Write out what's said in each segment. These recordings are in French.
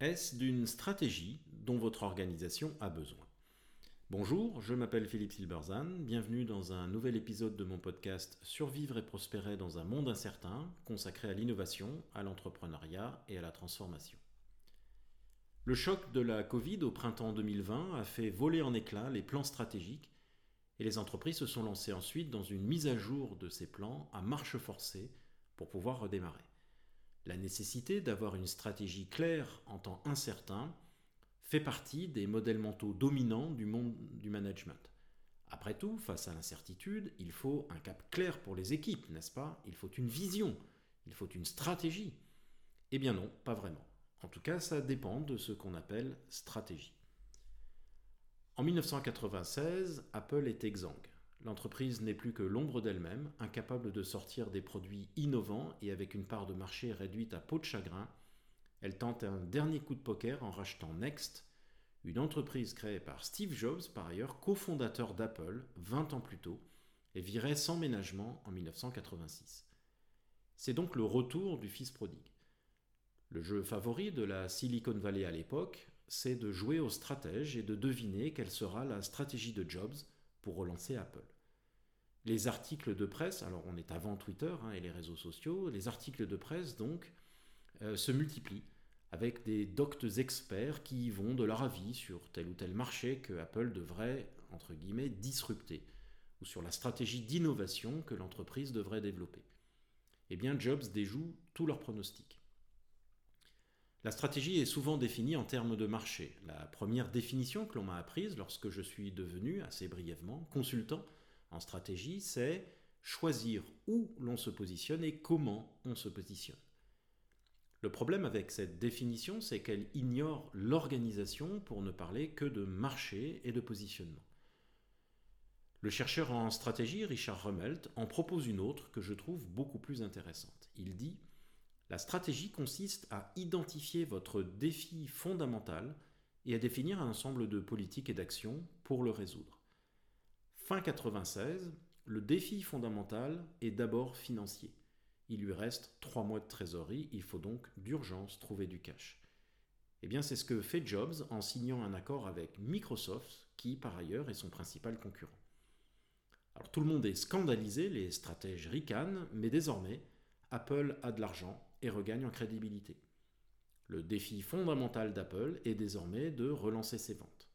Est-ce d'une stratégie dont votre organisation a besoin? Bonjour, je m'appelle Philippe Silberzan, bienvenue dans un nouvel épisode de mon podcast Survivre et prospérer dans un monde incertain, consacré à l'innovation, à l'entrepreneuriat et à la transformation. Le choc de la Covid au printemps 2020 a fait voler en éclats les plans stratégiques et les entreprises se sont lancées ensuite dans une mise à jour de ces plans à marche forcée pour pouvoir redémarrer. La nécessité d'avoir une stratégie claire en temps incertain fait partie des modèles mentaux dominants du monde du management. Après tout, face à l'incertitude, il faut un cap clair pour les équipes, n'est-ce pas? Il faut une vision, il faut une stratégie. Eh bien non, pas vraiment. En tout cas, ça dépend de ce qu'on appelle stratégie. En 1996, Apple est exsangue. L'entreprise n'est plus que l'ombre d'elle-même, incapable de sortir des produits innovants et avec une part de marché réduite à peau de chagrin. Elle tente un dernier coup de poker en rachetant Next, une entreprise créée par Steve Jobs, par ailleurs cofondateur d'Apple 20 ans plus tôt, et virée sans ménagement en 1986. C'est donc le retour du fils prodigue. Le jeu favori de la Silicon Valley à l'époque, c'est de jouer au stratège et de deviner quelle sera la stratégie de Jobs pour relancer Apple. Les articles de presse, alors on est avant Twitter hein, et les réseaux sociaux, les articles de presse donc euh, se multiplient avec des doctes experts qui vont de leur avis sur tel ou tel marché que Apple devrait, entre guillemets, disrupter, ou sur la stratégie d'innovation que l'entreprise devrait développer. Eh bien, Jobs déjoue tous leurs pronostics. La stratégie est souvent définie en termes de marché. La première définition que l'on m'a apprise lorsque je suis devenu, assez brièvement, consultant en stratégie, c'est choisir où l'on se positionne et comment on se positionne. Le problème avec cette définition, c'est qu'elle ignore l'organisation pour ne parler que de marché et de positionnement. Le chercheur en stratégie, Richard Rummelt, en propose une autre que je trouve beaucoup plus intéressante. Il dit la stratégie consiste à identifier votre défi fondamental et à définir un ensemble de politiques et d'actions pour le résoudre. Fin 96, le défi fondamental est d'abord financier. Il lui reste trois mois de trésorerie, il faut donc d'urgence trouver du cash. Eh bien, c'est ce que fait Jobs en signant un accord avec Microsoft, qui par ailleurs est son principal concurrent. Alors tout le monde est scandalisé, les stratèges ricanent, mais désormais, Apple a de l'argent et regagne en crédibilité. Le défi fondamental d'Apple est désormais de relancer ses ventes.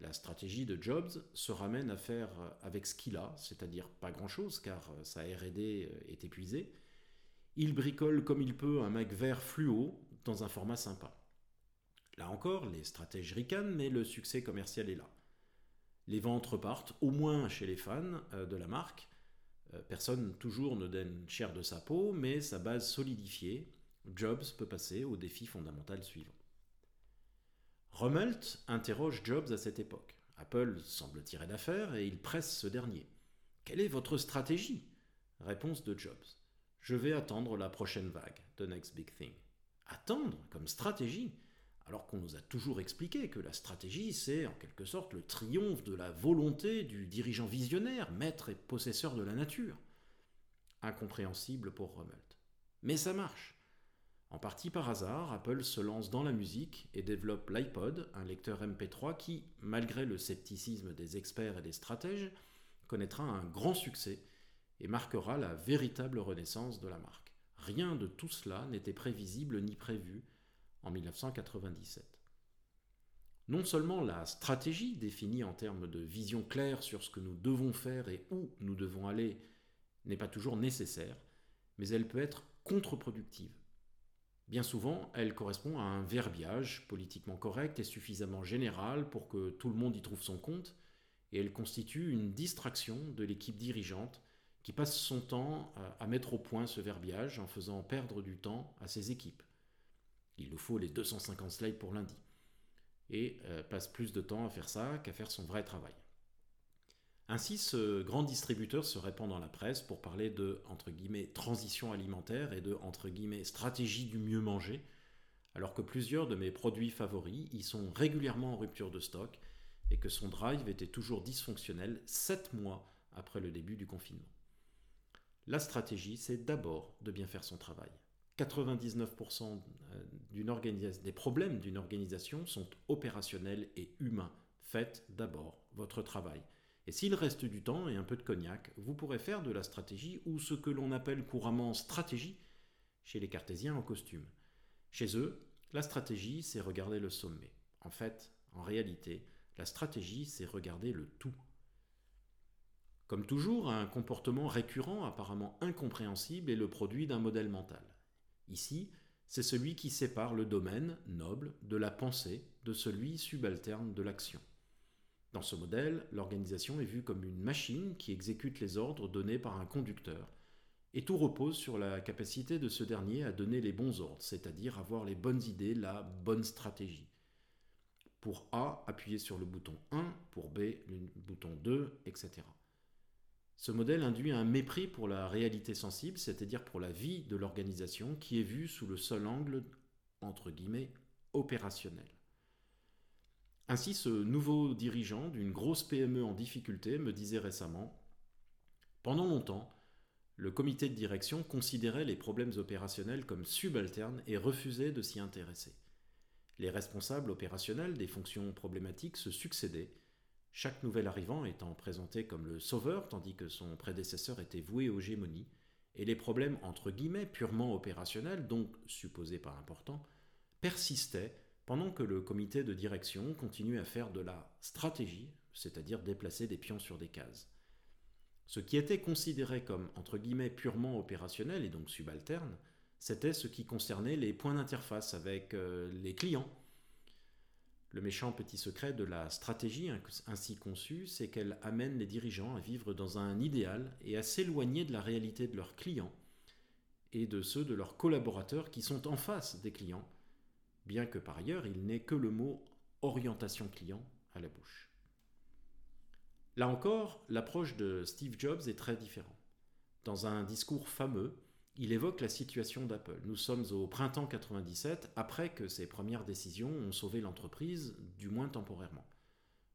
La stratégie de Jobs se ramène à faire avec ce qu'il a, c'est-à-dire pas grand-chose car sa RD est épuisée. Il bricole comme il peut un Mac vert fluo dans un format sympa. Là encore, les stratèges ricanent, mais le succès commercial est là. Les ventes repartent, au moins chez les fans euh, de la marque, personne toujours ne donne cher de sa peau, mais sa base solidifiée, Jobs peut passer au défi fondamental suivant. Rummelt interroge Jobs à cette époque. Apple semble tirer d'affaire et il presse ce dernier. Quelle est votre stratégie? Réponse de Jobs. Je vais attendre la prochaine vague, the next big thing. Attendre comme stratégie? Alors qu'on nous a toujours expliqué que la stratégie, c'est en quelque sorte le triomphe de la volonté du dirigeant visionnaire, maître et possesseur de la nature. Incompréhensible pour Rummelt. Mais ça marche. En partie par hasard, Apple se lance dans la musique et développe l'iPod, un lecteur MP3 qui, malgré le scepticisme des experts et des stratèges, connaîtra un grand succès et marquera la véritable renaissance de la marque. Rien de tout cela n'était prévisible ni prévu en 1997. Non seulement la stratégie définie en termes de vision claire sur ce que nous devons faire et où nous devons aller n'est pas toujours nécessaire, mais elle peut être contre-productive. Bien souvent, elle correspond à un verbiage politiquement correct et suffisamment général pour que tout le monde y trouve son compte, et elle constitue une distraction de l'équipe dirigeante qui passe son temps à mettre au point ce verbiage en faisant perdre du temps à ses équipes. Il nous faut les 250 slides pour lundi. Et euh, passe plus de temps à faire ça qu'à faire son vrai travail. Ainsi, ce grand distributeur se répand dans la presse pour parler de transition alimentaire et de stratégie du mieux manger, alors que plusieurs de mes produits favoris y sont régulièrement en rupture de stock et que son drive était toujours dysfonctionnel 7 mois après le début du confinement. La stratégie, c'est d'abord de bien faire son travail. 99% des problèmes d'une organisation sont opérationnels et humains. Faites d'abord votre travail. Et s'il reste du temps et un peu de cognac, vous pourrez faire de la stratégie ou ce que l'on appelle couramment stratégie chez les cartésiens en costume. Chez eux, la stratégie, c'est regarder le sommet. En fait, en réalité, la stratégie, c'est regarder le tout. Comme toujours, un comportement récurrent apparemment incompréhensible est le produit d'un modèle mental. Ici, c'est celui qui sépare le domaine noble de la pensée de celui subalterne de l'action. Dans ce modèle, l'organisation est vue comme une machine qui exécute les ordres donnés par un conducteur, et tout repose sur la capacité de ce dernier à donner les bons ordres, c'est-à-dire avoir les bonnes idées, la bonne stratégie. Pour A, appuyer sur le bouton 1, pour B, le bouton 2, etc. Ce modèle induit un mépris pour la réalité sensible, c'est-à-dire pour la vie de l'organisation qui est vue sous le seul angle, entre guillemets, opérationnel. Ainsi, ce nouveau dirigeant d'une grosse PME en difficulté me disait récemment Pendant longtemps, le comité de direction considérait les problèmes opérationnels comme subalternes et refusait de s'y intéresser. Les responsables opérationnels des fonctions problématiques se succédaient, chaque nouvel arrivant étant présenté comme le sauveur tandis que son prédécesseur était voué aux gémonies, et les problèmes entre guillemets purement opérationnels, donc supposés pas importants, persistaient pendant que le comité de direction continuait à faire de la stratégie, c'est-à-dire déplacer des pions sur des cases. Ce qui était considéré comme entre guillemets purement opérationnel et donc subalterne, c'était ce qui concernait les points d'interface avec euh, les clients. Le méchant petit secret de la stratégie ainsi conçue, c'est qu'elle amène les dirigeants à vivre dans un idéal et à s'éloigner de la réalité de leurs clients et de ceux de leurs collaborateurs qui sont en face des clients, bien que par ailleurs il n'ait que le mot orientation client à la bouche. Là encore, l'approche de Steve Jobs est très différente. Dans un discours fameux, il évoque la situation d'Apple. Nous sommes au printemps 97, après que ses premières décisions ont sauvé l'entreprise, du moins temporairement.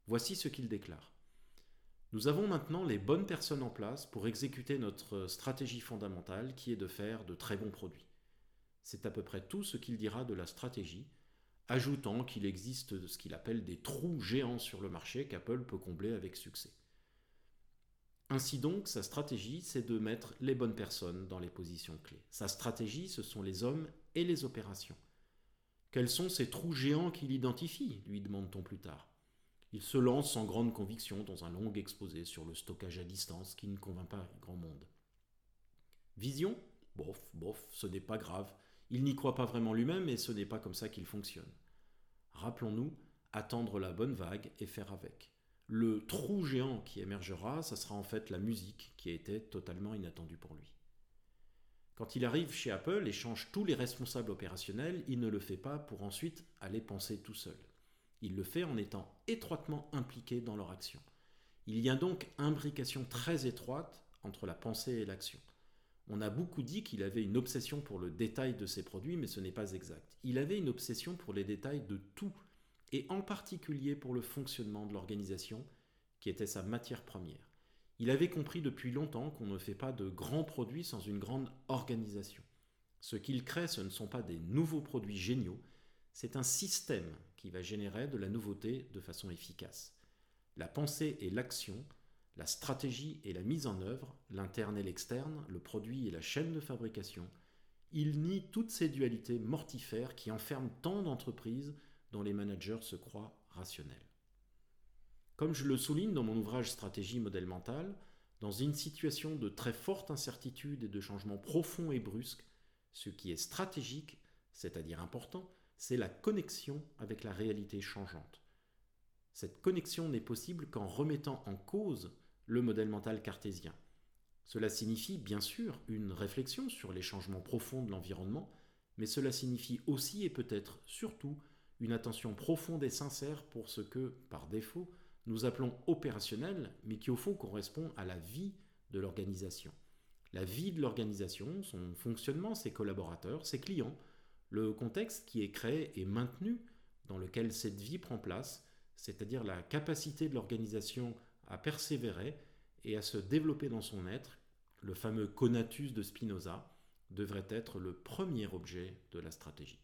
Voici ce qu'il déclare. Nous avons maintenant les bonnes personnes en place pour exécuter notre stratégie fondamentale qui est de faire de très bons produits. C'est à peu près tout ce qu'il dira de la stratégie, ajoutant qu'il existe ce qu'il appelle des trous géants sur le marché qu'Apple peut combler avec succès. Ainsi donc, sa stratégie, c'est de mettre les bonnes personnes dans les positions clés. Sa stratégie, ce sont les hommes et les opérations. Quels sont ces trous géants qu'il identifie lui demande-t-on plus tard. Il se lance sans grande conviction dans un long exposé sur le stockage à distance qui ne convainc pas grand monde. Vision? Bof, bof, ce n'est pas grave. Il n'y croit pas vraiment lui-même et ce n'est pas comme ça qu'il fonctionne. Rappelons-nous, attendre la bonne vague et faire avec. Le trou géant qui émergera, ça sera en fait la musique qui a été totalement inattendue pour lui. Quand il arrive chez Apple et change tous les responsables opérationnels, il ne le fait pas pour ensuite aller penser tout seul. Il le fait en étant étroitement impliqué dans leur action. Il y a donc imbrication très étroite entre la pensée et l'action. On a beaucoup dit qu'il avait une obsession pour le détail de ses produits, mais ce n'est pas exact. Il avait une obsession pour les détails de tout, et en particulier pour le fonctionnement de l'organisation, qui était sa matière première. Il avait compris depuis longtemps qu'on ne fait pas de grands produits sans une grande organisation. Ce qu'il crée, ce ne sont pas des nouveaux produits géniaux, c'est un système qui va générer de la nouveauté de façon efficace. La pensée et l'action la stratégie et la mise en œuvre, l'interne et l'externe, le produit et la chaîne de fabrication, il nie toutes ces dualités mortifères qui enferment tant d'entreprises dont les managers se croient rationnels. Comme je le souligne dans mon ouvrage Stratégie modèle mental, dans une situation de très forte incertitude et de changement profond et brusque, ce qui est stratégique, c'est-à-dire important, c'est la connexion avec la réalité changeante. Cette connexion n'est possible qu'en remettant en cause le modèle mental cartésien. Cela signifie bien sûr une réflexion sur les changements profonds de l'environnement, mais cela signifie aussi et peut-être surtout une attention profonde et sincère pour ce que, par défaut, nous appelons opérationnel, mais qui au fond correspond à la vie de l'organisation. La vie de l'organisation, son fonctionnement, ses collaborateurs, ses clients, le contexte qui est créé et maintenu dans lequel cette vie prend place, c'est-à-dire la capacité de l'organisation à persévérer et à se développer dans son être, le fameux conatus de Spinoza, devrait être le premier objet de la stratégie.